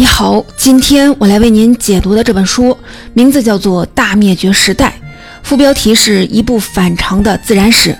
你好，今天我来为您解读的这本书名字叫做《大灭绝时代》，副标题是一部反常的自然史。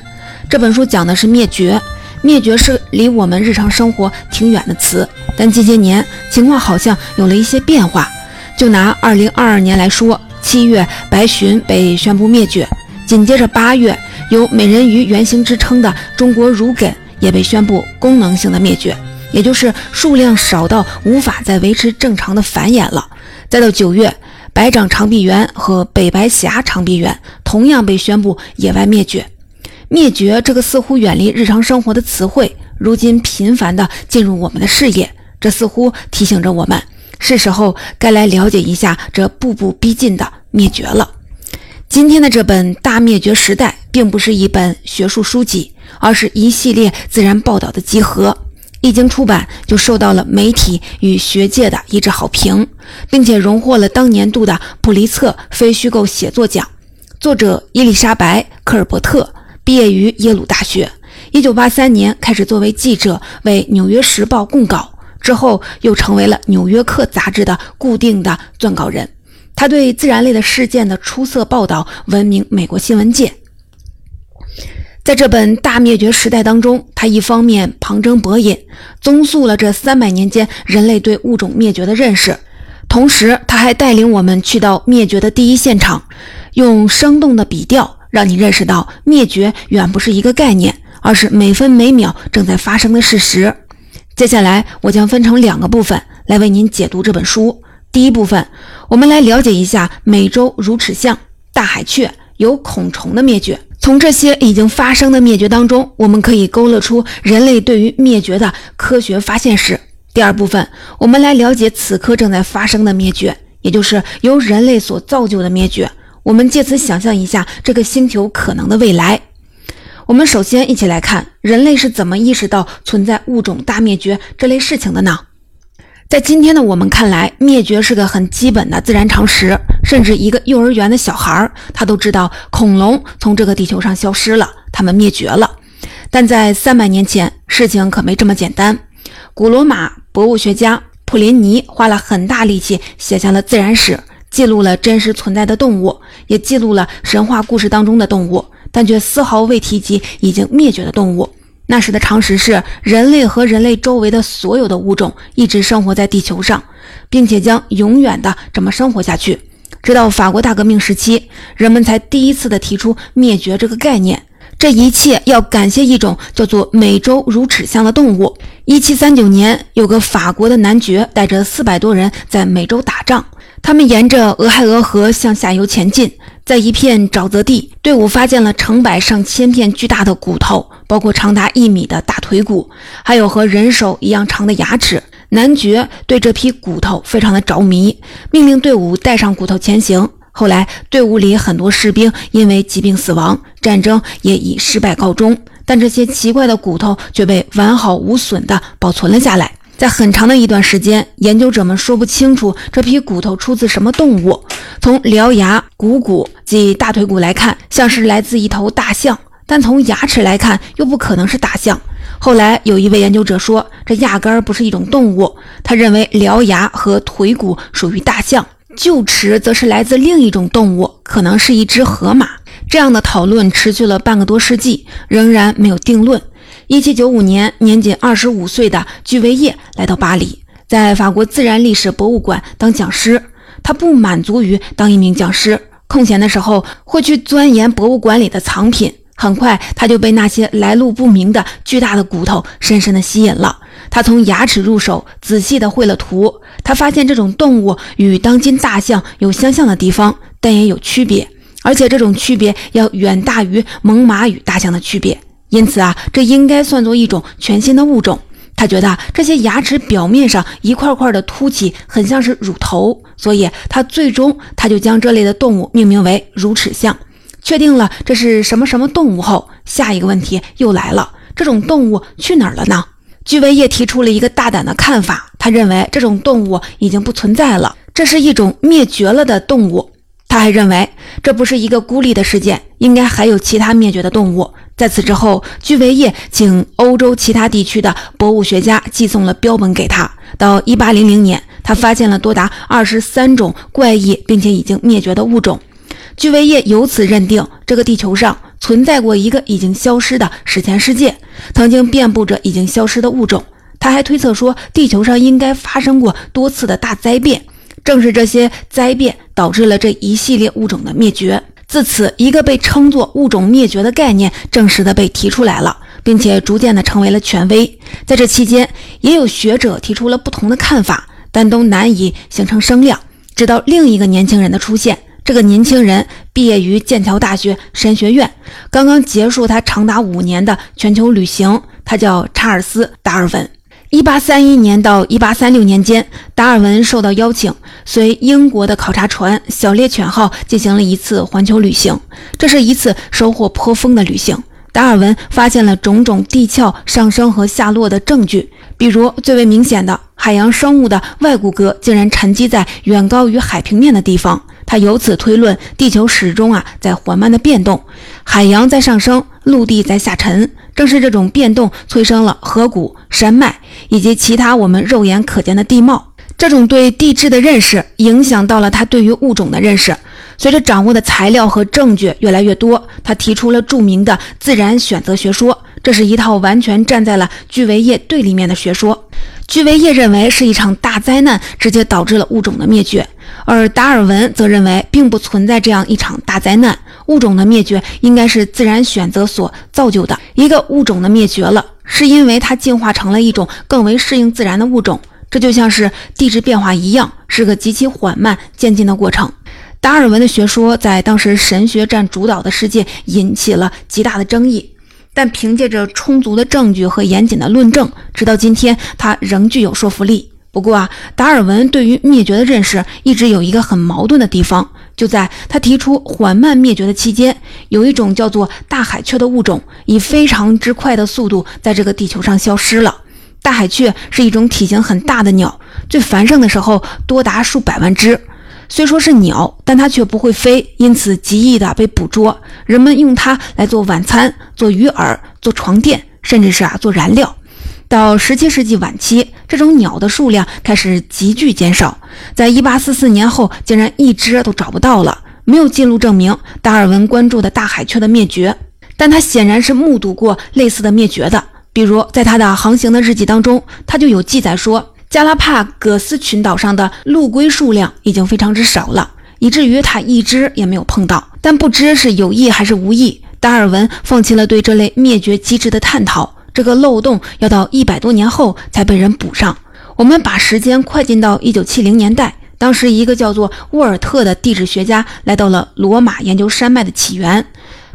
这本书讲的是灭绝，灭绝是离我们日常生活挺远的词，但近些年情况好像有了一些变化。就拿2022年来说，七月白鲟被宣布灭绝，紧接着八月有美人鱼原型之称的中国乳梗也被宣布功能性的灭绝。也就是数量少到无法再维持正常的繁衍了。再到九月，白掌长臂猿和北白峡长臂猿同样被宣布野外灭绝。灭绝这个似乎远离日常生活的词汇，如今频繁地进入我们的视野，这似乎提醒着我们，是时候该来了解一下这步步逼近的灭绝了。今天的这本《大灭绝时代》并不是一本学术书籍，而是一系列自然报道的集合。一经出版，就受到了媒体与学界的一致好评，并且荣获了当年度的普利策非虚构写作奖。作者伊丽莎白·科尔伯特毕业于耶鲁大学，1983年开始作为记者为《纽约时报》供稿，之后又成为了《纽约客》杂志的固定的撰稿人。他对自然类的事件的出色报道闻名美国新闻界。在这本大灭绝时代当中，他一方面旁征博引，综述了这三百年间人类对物种灭绝的认识，同时他还带领我们去到灭绝的第一现场，用生动的笔调让你认识到灭绝远不是一个概念，而是每分每秒正在发生的事实。接下来，我将分成两个部分来为您解读这本书。第一部分，我们来了解一下美洲乳齿象、大海雀、有孔虫的灭绝。从这些已经发生的灭绝当中，我们可以勾勒出人类对于灭绝的科学发现史。第二部分，我们来了解此刻正在发生的灭绝，也就是由人类所造就的灭绝。我们借此想象一下这个星球可能的未来。我们首先一起来看人类是怎么意识到存在物种大灭绝这类事情的呢？在今天的我们看来，灭绝是个很基本的自然常识，甚至一个幼儿园的小孩儿他都知道恐龙从这个地球上消失了，它们灭绝了。但在三百年前，事情可没这么简单。古罗马博物学家普林尼花了很大力气写下了自然史，记录了真实存在的动物，也记录了神话故事当中的动物，但却丝毫未提及已经灭绝的动物。那时的常识是，人类和人类周围的所有的物种一直生活在地球上，并且将永远的这么生活下去。直到法国大革命时期，人们才第一次的提出灭绝这个概念。这一切要感谢一种叫做美洲乳齿象的动物。一七三九年，有个法国的男爵带着四百多人在美洲打仗，他们沿着俄亥俄河向下游前进。在一片沼泽地，队伍发现了成百上千片巨大的骨头，包括长达一米的大腿骨，还有和人手一样长的牙齿。男爵对这批骨头非常的着迷，命令队伍带上骨头前行。后来，队伍里很多士兵因为疾病死亡，战争也以失败告终，但这些奇怪的骨头却被完好无损地保存了下来。在很长的一段时间，研究者们说不清楚这批骨头出自什么动物。从獠牙股骨及大腿骨来看，像是来自一头大象；但从牙齿来看，又不可能是大象。后来有一位研究者说，这压根儿不是一种动物。他认为獠牙和腿骨属于大象，臼齿则是来自另一种动物，可能是一只河马。这样的讨论持续了半个多世纪，仍然没有定论。一七九五年，年仅二十五岁的居维叶来到巴黎，在法国自然历史博物馆当讲师。他不满足于当一名讲师，空闲的时候会去钻研博物馆里的藏品。很快，他就被那些来路不明的巨大的骨头深深的吸引了。他从牙齿入手，仔细的绘了图。他发现这种动物与当今大象有相像的地方，但也有区别，而且这种区别要远大于猛犸与大象的区别。因此啊，这应该算作一种全新的物种。他觉得这些牙齿表面上一块块的凸起，很像是乳头，所以他最终他就将这类的动物命名为乳齿象。确定了这是什么什么动物后，下一个问题又来了：这种动物去哪儿了呢？居维叶提出了一个大胆的看法，他认为这种动物已经不存在了，这是一种灭绝了的动物。他还认为这不是一个孤立的事件，应该还有其他灭绝的动物。在此之后，居维叶请欧洲其他地区的博物学家寄送了标本给他。到1800年，他发现了多达二十三种怪异并且已经灭绝的物种。居维叶由此认定，这个地球上存在过一个已经消失的史前世界，曾经遍布着已经消失的物种。他还推测说，地球上应该发生过多次的大灾变，正是这些灾变导致了这一系列物种的灭绝。自此，一个被称作物种灭绝的概念正式的被提出来了，并且逐渐的成为了权威。在这期间，也有学者提出了不同的看法，但都难以形成声量。直到另一个年轻人的出现。这个年轻人毕业于剑桥大学神学院，刚刚结束他长达五年的全球旅行。他叫查尔斯·达尔文。一八三一年到一八三六年间，达尔文受到邀请，随英国的考察船“小猎犬号”进行了一次环球旅行。这是一次收获颇丰的旅行。达尔文发现了种种地壳上升和下落的证据，比如最为明显的，海洋生物的外骨骼竟然沉积在远高于海平面的地方。他由此推论，地球始终啊在缓慢的变动，海洋在上升，陆地在下沉。正是这种变动催生了河谷、山脉以及其他我们肉眼可见的地貌。这种对地质的认识影响到了他对于物种的认识。随着掌握的材料和证据越来越多，他提出了著名的自然选择学说。这是一套完全站在了居维叶对立面的学说。居维叶认为是一场大灾难直接导致了物种的灭绝。而达尔文则认为，并不存在这样一场大灾难，物种的灭绝应该是自然选择所造就的。一个物种的灭绝了，是因为它进化成了一种更为适应自然的物种。这就像是地质变化一样，是个极其缓慢渐进的过程。达尔文的学说在当时神学占主导的世界引起了极大的争议，但凭借着充足的证据和严谨的论证，直到今天，它仍具有说服力。不过啊，达尔文对于灭绝的认识一直有一个很矛盾的地方，就在他提出缓慢灭绝的期间，有一种叫做大海雀的物种以非常之快的速度在这个地球上消失了。大海雀是一种体型很大的鸟，最繁盛的时候多达数百万只。虽说是鸟，但它却不会飞，因此极易的被捕捉。人们用它来做晚餐、做鱼饵、做床垫，甚至是啊做燃料。到十七世纪晚期，这种鸟的数量开始急剧减少，在一八四四年后，竟然一只都找不到了。没有记录证明达尔文关注的大海雀的灭绝，但他显然是目睹过类似的灭绝的。比如，在他的航行的日记当中，他就有记载说，加拉帕戈斯群岛上的陆龟数量已经非常之少了，以至于他一只也没有碰到。但不知是有意还是无意，达尔文放弃了对这类灭绝机制的探讨。这个漏洞要到一百多年后才被人补上。我们把时间快进到一九七零年代，当时一个叫做沃尔特的地质学家来到了罗马研究山脉的起源，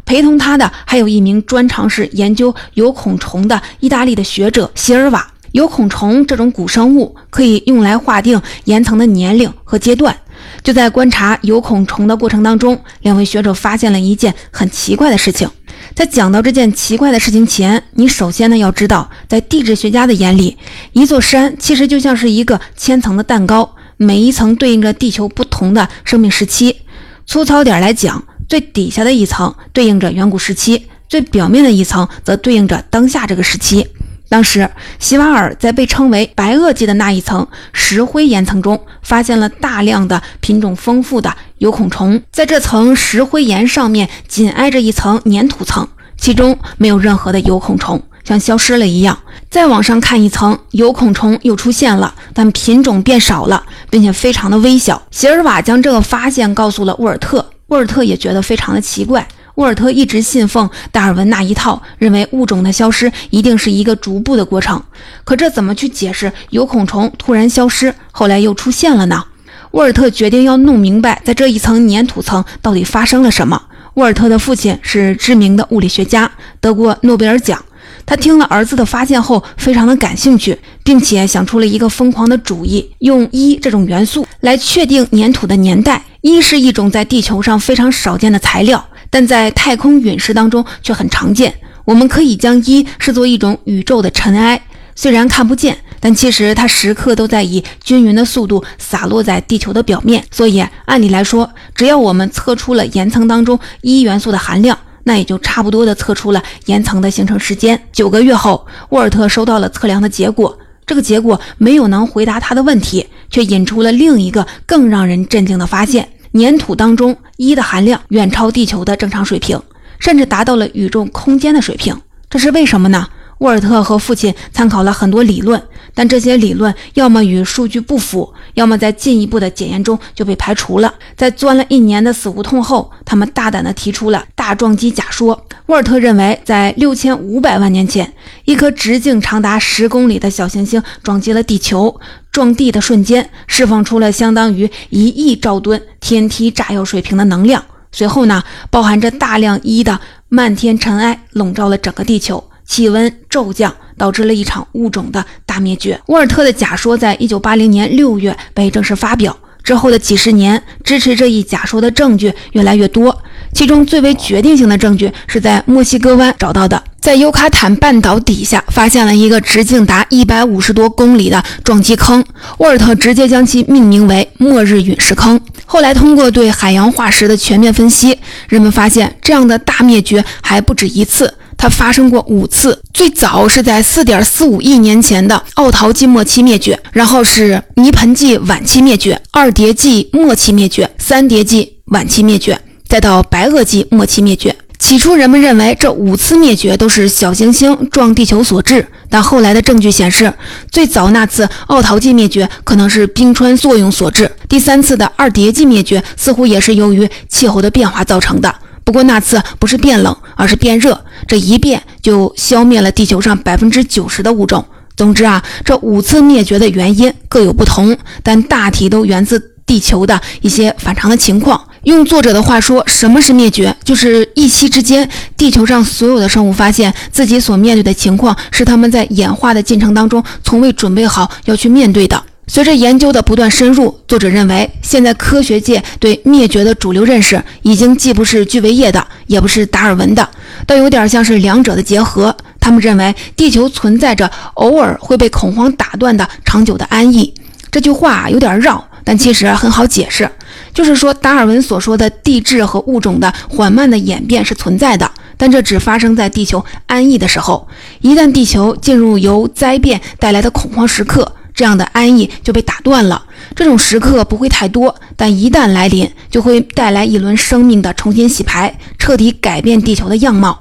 陪同他的还有一名专长是研究有孔虫的意大利的学者席尔瓦。有孔虫这种古生物可以用来划定岩层的年龄和阶段。就在观察有孔虫的过程当中，两位学者发现了一件很奇怪的事情。在讲到这件奇怪的事情前，你首先呢要知道，在地质学家的眼里，一座山其实就像是一个千层的蛋糕，每一层对应着地球不同的生命时期。粗糙点来讲，最底下的一层对应着远古时期，最表面的一层则对应着当下这个时期。当时，席瓦尔在被称为“白垩纪”的那一层石灰岩层中，发现了大量的品种丰富的有孔虫。在这层石灰岩上面，紧挨着一层粘土层，其中没有任何的有孔虫，像消失了一样。再往上看一层，有孔虫又出现了，但品种变少了，并且非常的微小。席尔瓦将这个发现告诉了沃尔特，沃尔特也觉得非常的奇怪。沃尔特一直信奉达尔文那一套，认为物种的消失一定是一个逐步的过程。可这怎么去解释有孔虫突然消失，后来又出现了呢？沃尔特决定要弄明白，在这一层粘土层到底发生了什么。沃尔特的父亲是知名的物理学家，得过诺贝尔奖。他听了儿子的发现后，非常的感兴趣，并且想出了一个疯狂的主意：用一这种元素来确定粘土的年代。一是一种在地球上非常少见的材料。但在太空陨石当中却很常见。我们可以将一视作一种宇宙的尘埃，虽然看不见，但其实它时刻都在以均匀的速度洒落在地球的表面。所以，按理来说，只要我们测出了岩层当中一元素的含量，那也就差不多的测出了岩层的形成时间。九个月后，沃尔特收到了测量的结果，这个结果没有能回答他的问题，却引出了另一个更让人震惊的发现：粘土当中一的含量远超地球的正常水平，甚至达到了宇宙空间的水平。这是为什么呢？沃尔特和父亲参考了很多理论，但这些理论要么与数据不符，要么在进一步的检验中就被排除了。在钻了一年的死胡同后，他们大胆地提出了大撞击假说。沃尔特认为，在六千五百万年前，一颗直径长达十公里的小行星撞击了地球，撞地的瞬间释放出了相当于一亿兆吨天梯炸药水平的能量。随后呢，包含着大量一的漫天尘埃笼罩了整个地球。气温骤降，导致了一场物种的大灭绝。沃尔特的假说在一九八零年六月被正式发表。之后的几十年，支持这一假说的证据越来越多。其中最为决定性的证据是在墨西哥湾找到的，在尤卡坦半岛底下发现了一个直径达一百五十多公里的撞击坑。沃尔特直接将其命名为“末日陨石坑”。后来通过对海洋化石的全面分析，人们发现这样的大灭绝还不止一次。它发生过五次，最早是在四点四五亿年前的奥陶纪末期灭绝，然后是泥盆纪晚期灭绝、二叠纪末期灭绝、三叠纪晚期灭绝，再到白垩纪末期灭绝。起初，人们认为这五次灭绝都是小行星撞地球所致，但后来的证据显示，最早那次奥陶纪灭绝可能是冰川作用所致。第三次的二叠纪灭绝似乎也是由于气候的变化造成的。不过那次不是变冷，而是变热，这一变就消灭了地球上百分之九十的物种。总之啊，这五次灭绝的原因各有不同，但大体都源自地球的一些反常的情况。用作者的话说，什么是灭绝？就是一夕之间，地球上所有的生物发现自己所面对的情况是他们在演化的进程当中从未准备好要去面对的。随着研究的不断深入，作者认为，现在科学界对灭绝的主流认识已经既不是居维叶的，也不是达尔文的，倒有点像是两者的结合。他们认为，地球存在着偶尔会被恐慌打断的长久的安逸。这句话有点绕，但其实很好解释，就是说达尔文所说的地质和物种的缓慢的演变是存在的，但这只发生在地球安逸的时候。一旦地球进入由灾变带来的恐慌时刻，这样的安逸就被打断了。这种时刻不会太多，但一旦来临，就会带来一轮生命的重新洗牌，彻底改变地球的样貌。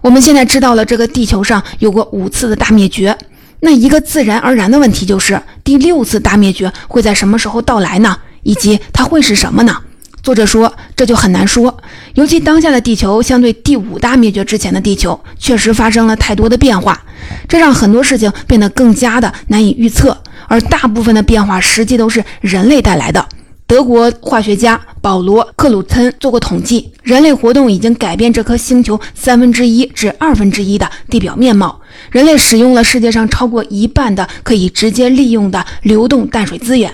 我们现在知道了这个地球上有过五次的大灭绝，那一个自然而然的问题就是，第六次大灭绝会在什么时候到来呢？以及它会是什么呢？作者说，这就很难说。尤其当下的地球，相对第五大灭绝之前的地球，确实发生了太多的变化，这让很多事情变得更加的难以预测。而大部分的变化，实际都是人类带来的。德国化学家保罗·克鲁岑做过统计，人类活动已经改变这颗星球三分之一至二分之一的地表面貌。人类使用了世界上超过一半的可以直接利用的流动淡水资源。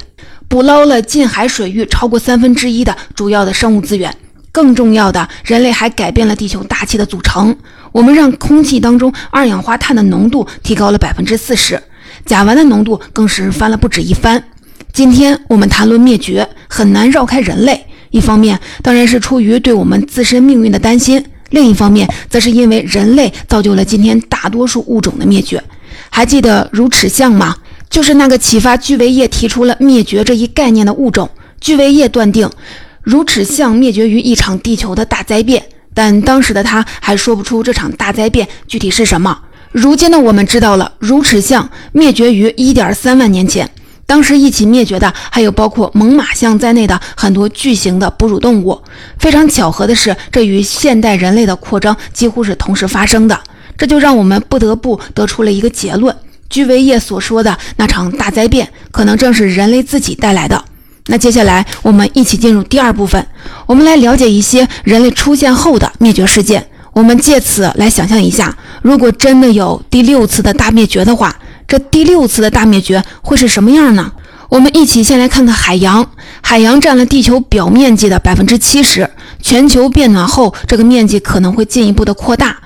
捕捞了近海水域超过三分之一的主要的生物资源。更重要的，人类还改变了地球大气的组成。我们让空气当中二氧化碳的浓度提高了百分之四十，甲烷的浓度更是翻了不止一番。今天我们谈论灭绝，很难绕开人类。一方面，当然是出于对我们自身命运的担心；另一方面，则是因为人类造就了今天大多数物种的灭绝。还记得如齿象吗？就是那个启发居维叶提出了灭绝这一概念的物种。居维叶断定，如齿象灭绝于一场地球的大灾变，但当时的他还说不出这场大灾变具体是什么。如今的我们知道了，如齿象灭绝于1.3万年前，当时一起灭绝的还有包括猛犸象在内的很多巨型的哺乳动物。非常巧合的是，这与现代人类的扩张几乎是同时发生的，这就让我们不得不得出了一个结论。居维叶所说的那场大灾变，可能正是人类自己带来的。那接下来，我们一起进入第二部分，我们来了解一些人类出现后的灭绝事件。我们借此来想象一下，如果真的有第六次的大灭绝的话，这第六次的大灭绝会是什么样呢？我们一起先来看看海洋。海洋占了地球表面积的百分之七十，全球变暖后，这个面积可能会进一步的扩大。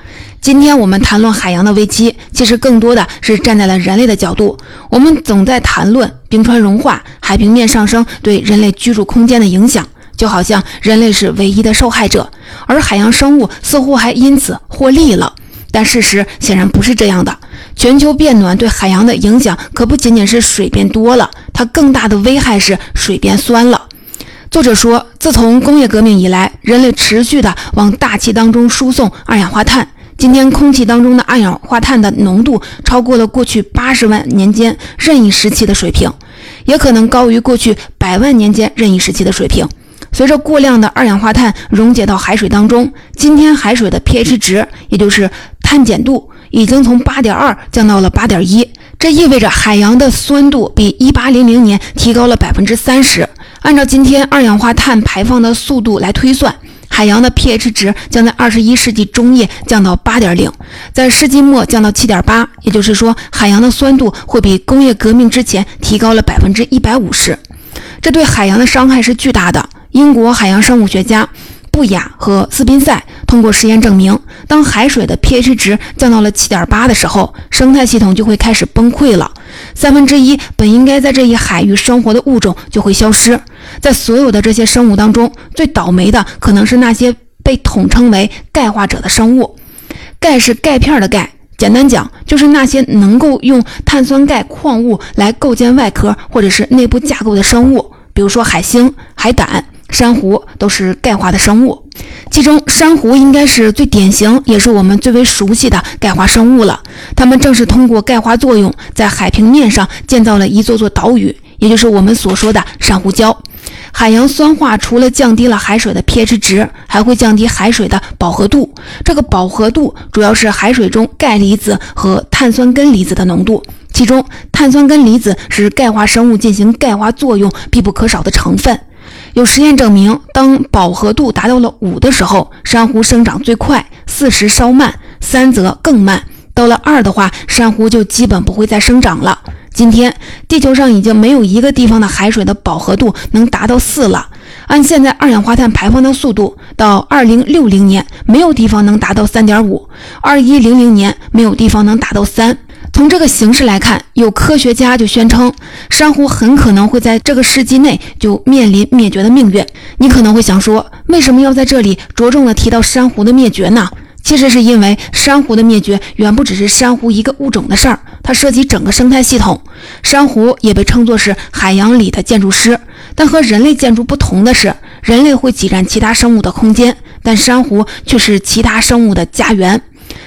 今天我们谈论海洋的危机，其实更多的是站在了人类的角度。我们总在谈论冰川融化、海平面上升对人类居住空间的影响，就好像人类是唯一的受害者，而海洋生物似乎还因此获利了。但事实显然不是这样的。全球变暖对海洋的影响可不仅仅是水变多了，它更大的危害是水变酸了。作者说，自从工业革命以来，人类持续的往大气当中输送二氧化碳。今天空气当中的二氧化碳的浓度超过了过去八十万年间任意时期的水平，也可能高于过去百万年间任意时期的水平。随着过量的二氧化碳溶解到海水当中，今天海水的 pH 值，也就是碳碱度，已经从八点二降到了八点一。这意味着海洋的酸度比一八零零年提高了百分之三十。按照今天二氧化碳排放的速度来推算，海洋的 pH 值将在二十一世纪中叶降到八点零，在世纪末降到七点八。也就是说，海洋的酸度会比工业革命之前提高了百分之一百五十。这对海洋的伤害是巨大的。英国海洋生物学家布雅和斯宾塞通过实验证明，当海水的 pH 值降到了七点八的时候，生态系统就会开始崩溃了。三分之一本应该在这一海域生活的物种就会消失。在所有的这些生物当中，最倒霉的可能是那些被统称为钙化者的生物。钙是钙片的钙，简单讲就是那些能够用碳酸钙矿物来构建外壳或者是内部架构的生物，比如说海星、海胆。珊瑚都是钙化的生物，其中珊瑚应该是最典型，也是我们最为熟悉的钙化生物了。它们正是通过钙化作用，在海平面上建造了一座座岛屿，也就是我们所说的珊瑚礁。海洋酸化除了降低了海水的 pH 值，还会降低海水的饱和度。这个饱和度主要是海水中钙离子和碳酸根离子的浓度，其中碳酸根离子是钙化生物进行钙化作用必不可少的成分。有实验证明，当饱和度达到了五的时候，珊瑚生长最快；四时稍慢，三则更慢。到了二的话，珊瑚就基本不会再生长了。今天，地球上已经没有一个地方的海水的饱和度能达到四了。按现在二氧化碳排放的速度，到二零六零年，没有地方能达到三点五；二一零零年，没有地方能达到三。从这个形势来看，有科学家就宣称，珊瑚很可能会在这个世纪内就面临灭绝的命运。你可能会想说，为什么要在这里着重的提到珊瑚的灭绝呢？其实是因为珊瑚的灭绝远不只是珊瑚一个物种的事儿，它涉及整个生态系统。珊瑚也被称作是海洋里的建筑师，但和人类建筑不同的是，人类会挤占其他生物的空间，但珊瑚却是其他生物的家园。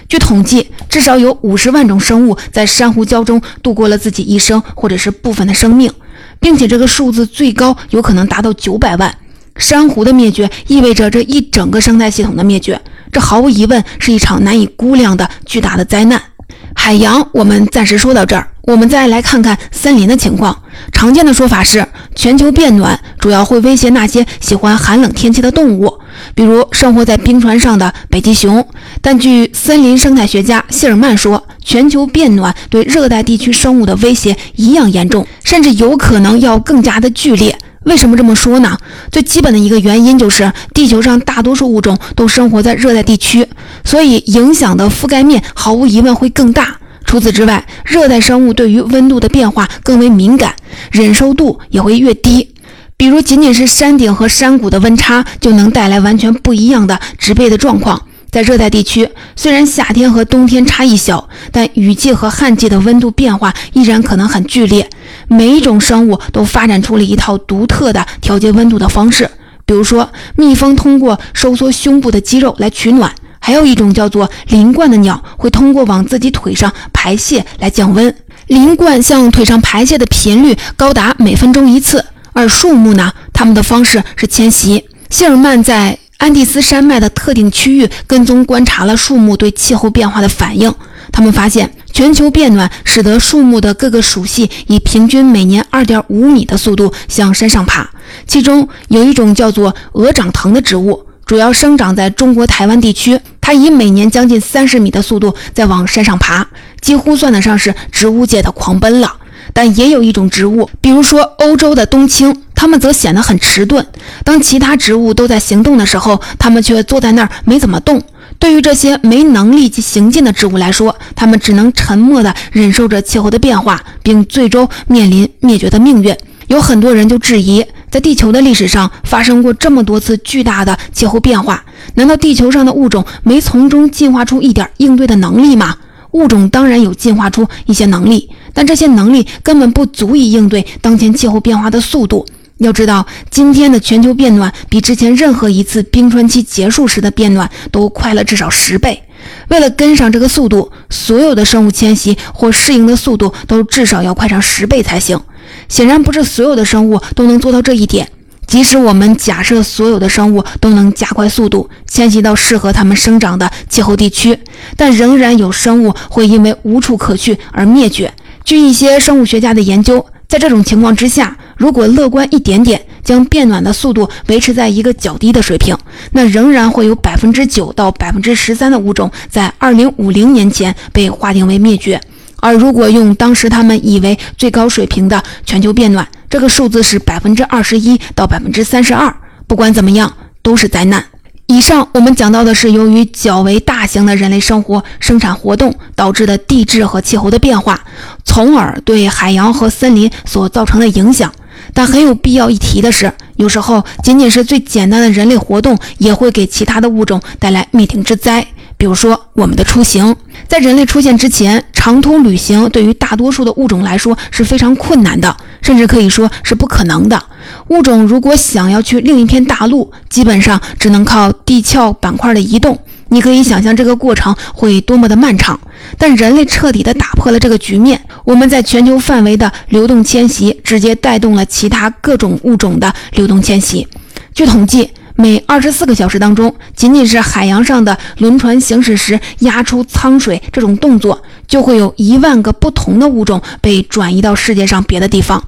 据统计，至少有五十万种生物在珊瑚礁中度过了自己一生或者是部分的生命，并且这个数字最高有可能达到九百万。珊瑚的灭绝意味着这一整个生态系统的灭绝，这毫无疑问是一场难以估量的巨大的灾难。海洋，我们暂时说到这儿。我们再来看看森林的情况。常见的说法是，全球变暖主要会威胁那些喜欢寒冷天气的动物，比如生活在冰川上的北极熊。但据森林生态学家谢尔曼说，全球变暖对热带地区生物的威胁一样严重，甚至有可能要更加的剧烈。为什么这么说呢？最基本的一个原因就是，地球上大多数物种都生活在热带地区，所以影响的覆盖面毫无疑问会更大。除此之外，热带生物对于温度的变化更为敏感，忍受度也会越低。比如，仅仅是山顶和山谷的温差就能带来完全不一样的植被的状况。在热带地区，虽然夏天和冬天差异小，但雨季和旱季的温度变化依然可能很剧烈。每一种生物都发展出了一套独特的调节温度的方式。比如说，蜜蜂通过收缩胸部的肌肉来取暖。还有一种叫做鳞冠的鸟，会通过往自己腿上排泄来降温。鳞冠向腿上排泄的频率高达每分钟一次，而树木呢，它们的方式是迁徙。谢尔曼在安第斯山脉的特定区域跟踪观察了树木对气候变化的反应，他们发现全球变暖使得树木的各个属系以平均每年二点五米的速度向山上爬，其中有一种叫做鹅掌藤的植物。主要生长在中国台湾地区，它以每年将近三十米的速度在往山上爬，几乎算得上是植物界的狂奔了。但也有一种植物，比如说欧洲的冬青，它们则显得很迟钝。当其他植物都在行动的时候，它们却坐在那儿没怎么动。对于这些没能力及行进的植物来说，它们只能沉默地忍受着气候的变化，并最终面临灭绝的命运。有很多人就质疑。在地球的历史上发生过这么多次巨大的气候变化，难道地球上的物种没从中进化出一点应对的能力吗？物种当然有进化出一些能力，但这些能力根本不足以应对当前气候变化的速度。要知道，今天的全球变暖比之前任何一次冰川期结束时的变暖都快了至少十倍。为了跟上这个速度，所有的生物迁徙或适应的速度都至少要快上十倍才行。显然，不是所有的生物都能做到这一点。即使我们假设所有的生物都能加快速度迁徙到适合它们生长的气候地区，但仍然有生物会因为无处可去而灭绝。据一些生物学家的研究，在这种情况之下，如果乐观一点点，将变暖的速度维持在一个较低的水平，那仍然会有百分之九到百分之十三的物种在二零五零年前被划定为灭绝。而如果用当时他们以为最高水平的全球变暖，这个数字是百分之二十一到百分之三十二。不管怎么样，都是灾难。以上我们讲到的是由于较为大型的人类生活生产活动导致的地质和气候的变化，从而对海洋和森林所造成的影响。但很有必要一提的是，有时候仅仅是最简单的人类活动也会给其他的物种带来灭顶之灾。比如说，我们的出行，在人类出现之前，长途旅行对于大多数的物种来说是非常困难的，甚至可以说是不可能的。物种如果想要去另一片大陆，基本上只能靠地壳板块的移动。你可以想象这个过程会多么的漫长。但人类彻底地打破了这个局面，我们在全球范围的流动迁徙，直接带动了其他各种物种的流动迁徙。据统计。每二十四个小时当中，仅仅是海洋上的轮船行驶时压出舱水这种动作，就会有一万个不同的物种被转移到世界上别的地方。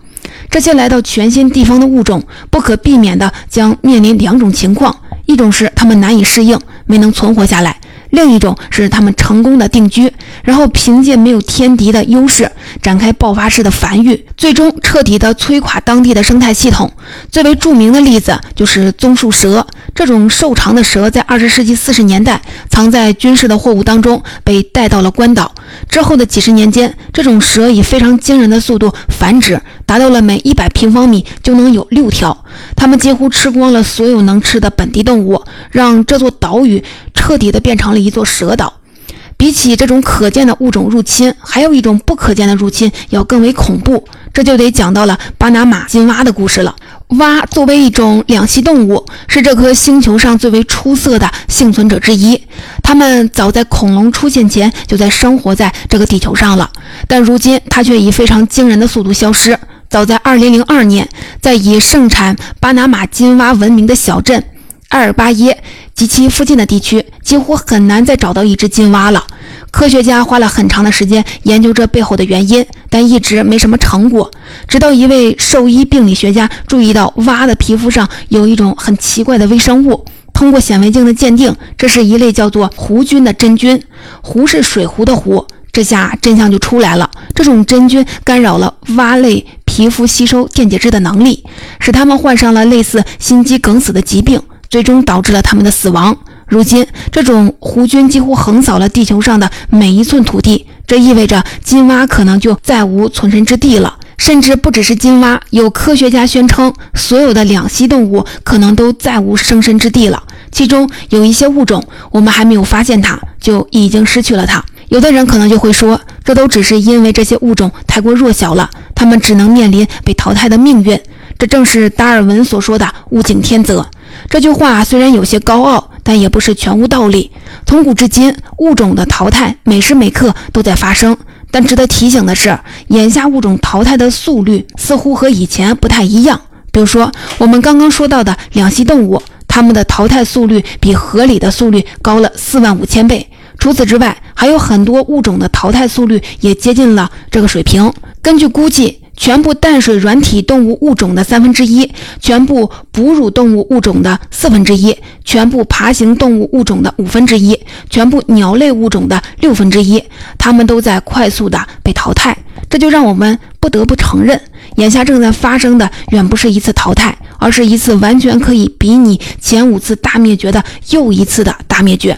这些来到全新地方的物种，不可避免的将面临两种情况：一种是它们难以适应，没能存活下来。另一种是他们成功的定居，然后凭借没有天敌的优势展开爆发式的繁育，最终彻底的摧垮当地的生态系统。最为著名的例子就是棕树蛇。这种瘦长的蛇在二十世纪四十年代藏在军事的货物当中，被带到了关岛。之后的几十年间，这种蛇以非常惊人的速度繁殖，达到了每一百平方米就能有六条。它们几乎吃光了所有能吃的本地动物，让这座岛屿彻底的变成了一座蛇岛。比起这种可见的物种入侵，还有一种不可见的入侵要更为恐怖。这就得讲到了巴拿马金蛙的故事了。蛙作为一种两栖动物，是这颗星球上最为出色的幸存者之一。它们早在恐龙出现前就在生活在这个地球上了，但如今它却以非常惊人的速度消失。早在2002年，在以盛产巴拿马金蛙闻名的小镇。埃尔巴耶及其附近的地区几乎很难再找到一只金蛙了。科学家花了很长的时间研究这背后的原因，但一直没什么成果。直到一位兽医病理学家注意到蛙的皮肤上有一种很奇怪的微生物，通过显微镜的鉴定，这是一类叫做弧菌的真菌。弧是水壶的壶，这下真相就出来了。这种真菌干扰了蛙类。皮肤吸收电解质的能力，使它们患上了类似心肌梗死的疾病，最终导致了他们的死亡。如今，这种弧菌几乎横扫了地球上的每一寸土地，这意味着金蛙可能就再无存身之地了。甚至不只是金蛙，有科学家宣称，所有的两栖动物可能都再无生身之地了。其中有一些物种，我们还没有发现它，就已经失去了它。有的人可能就会说，这都只是因为这些物种太过弱小了，它们只能面临被淘汰的命运。这正是达尔文所说的“物竞天择”。这句话虽然有些高傲，但也不是全无道理。从古至今，物种的淘汰每时每刻都在发生。但值得提醒的是，眼下物种淘汰的速率似乎和以前不太一样。比如说，我们刚刚说到的两栖动物，它们的淘汰速率比合理的速率高了四万五千倍。除此之外，还有很多物种的淘汰速率也接近了这个水平。根据估计，全部淡水软体动物物种的三分之一，全部哺乳动物物种的四分之一，全部爬行动物物种的五分之一，全部鸟类物种的六分之一，它们都在快速的被淘汰。这就让我们不得不承认，眼下正在发生的远不是一次淘汰，而是一次完全可以比拟前五次大灭绝的又一次的大灭绝。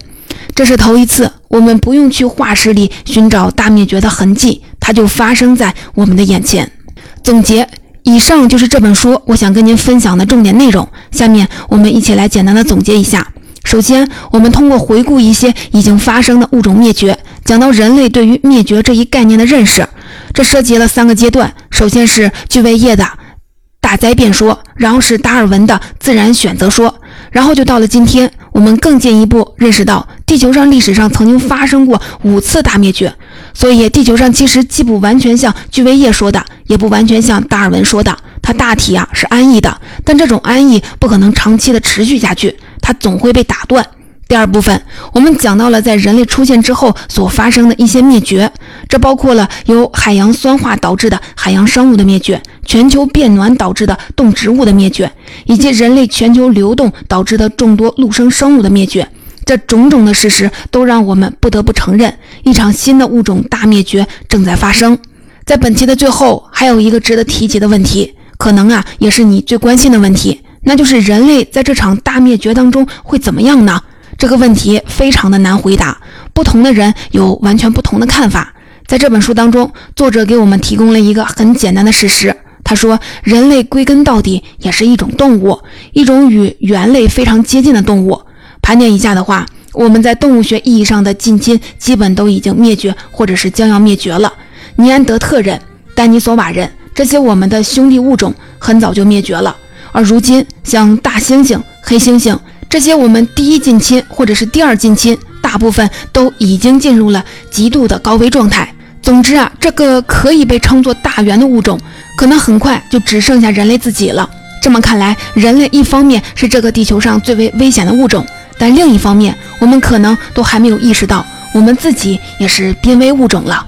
这是头一次，我们不用去化石里寻找大灭绝的痕迹，它就发生在我们的眼前。总结：以上就是这本书我想跟您分享的重点内容。下面我们一起来简单的总结一下。首先，我们通过回顾一些已经发生的物种灭绝，讲到人类对于灭绝这一概念的认识。这涉及了三个阶段：首先是巨维叶的大灾变说，然后是达尔文的自然选择说，然后就到了今天，我们更进一步认识到地球上历史上曾经发生过五次大灭绝。所以，地球上其实既不完全像巨维叶说的，也不完全像达尔文说的，它大体啊是安逸的，但这种安逸不可能长期的持续下去，它总会被打断。第二部分，我们讲到了在人类出现之后所发生的一些灭绝，这包括了由海洋酸化导致的海洋生物的灭绝，全球变暖导致的动植物的灭绝，以及人类全球流动导致的众多陆生生物的灭绝。这种种的事实都让我们不得不承认，一场新的物种大灭绝正在发生。在本期的最后，还有一个值得提及的问题，可能啊也是你最关心的问题，那就是人类在这场大灭绝当中会怎么样呢？这个问题非常的难回答，不同的人有完全不同的看法。在这本书当中，作者给我们提供了一个很简单的事实，他说，人类归根到底也是一种动物，一种与猿类非常接近的动物。盘点一下的话，我们在动物学意义上的近亲基本都已经灭绝，或者是将要灭绝了。尼安德特人、丹尼索瓦人这些我们的兄弟物种很早就灭绝了，而如今像大猩猩、黑猩猩这些我们第一近亲或者是第二近亲，大部分都已经进入了极度的高危状态。总之啊，这个可以被称作大猿的物种，可能很快就只剩下人类自己了。这么看来，人类一方面是这个地球上最为危险的物种。但另一方面，我们可能都还没有意识到，我们自己也是濒危物种了。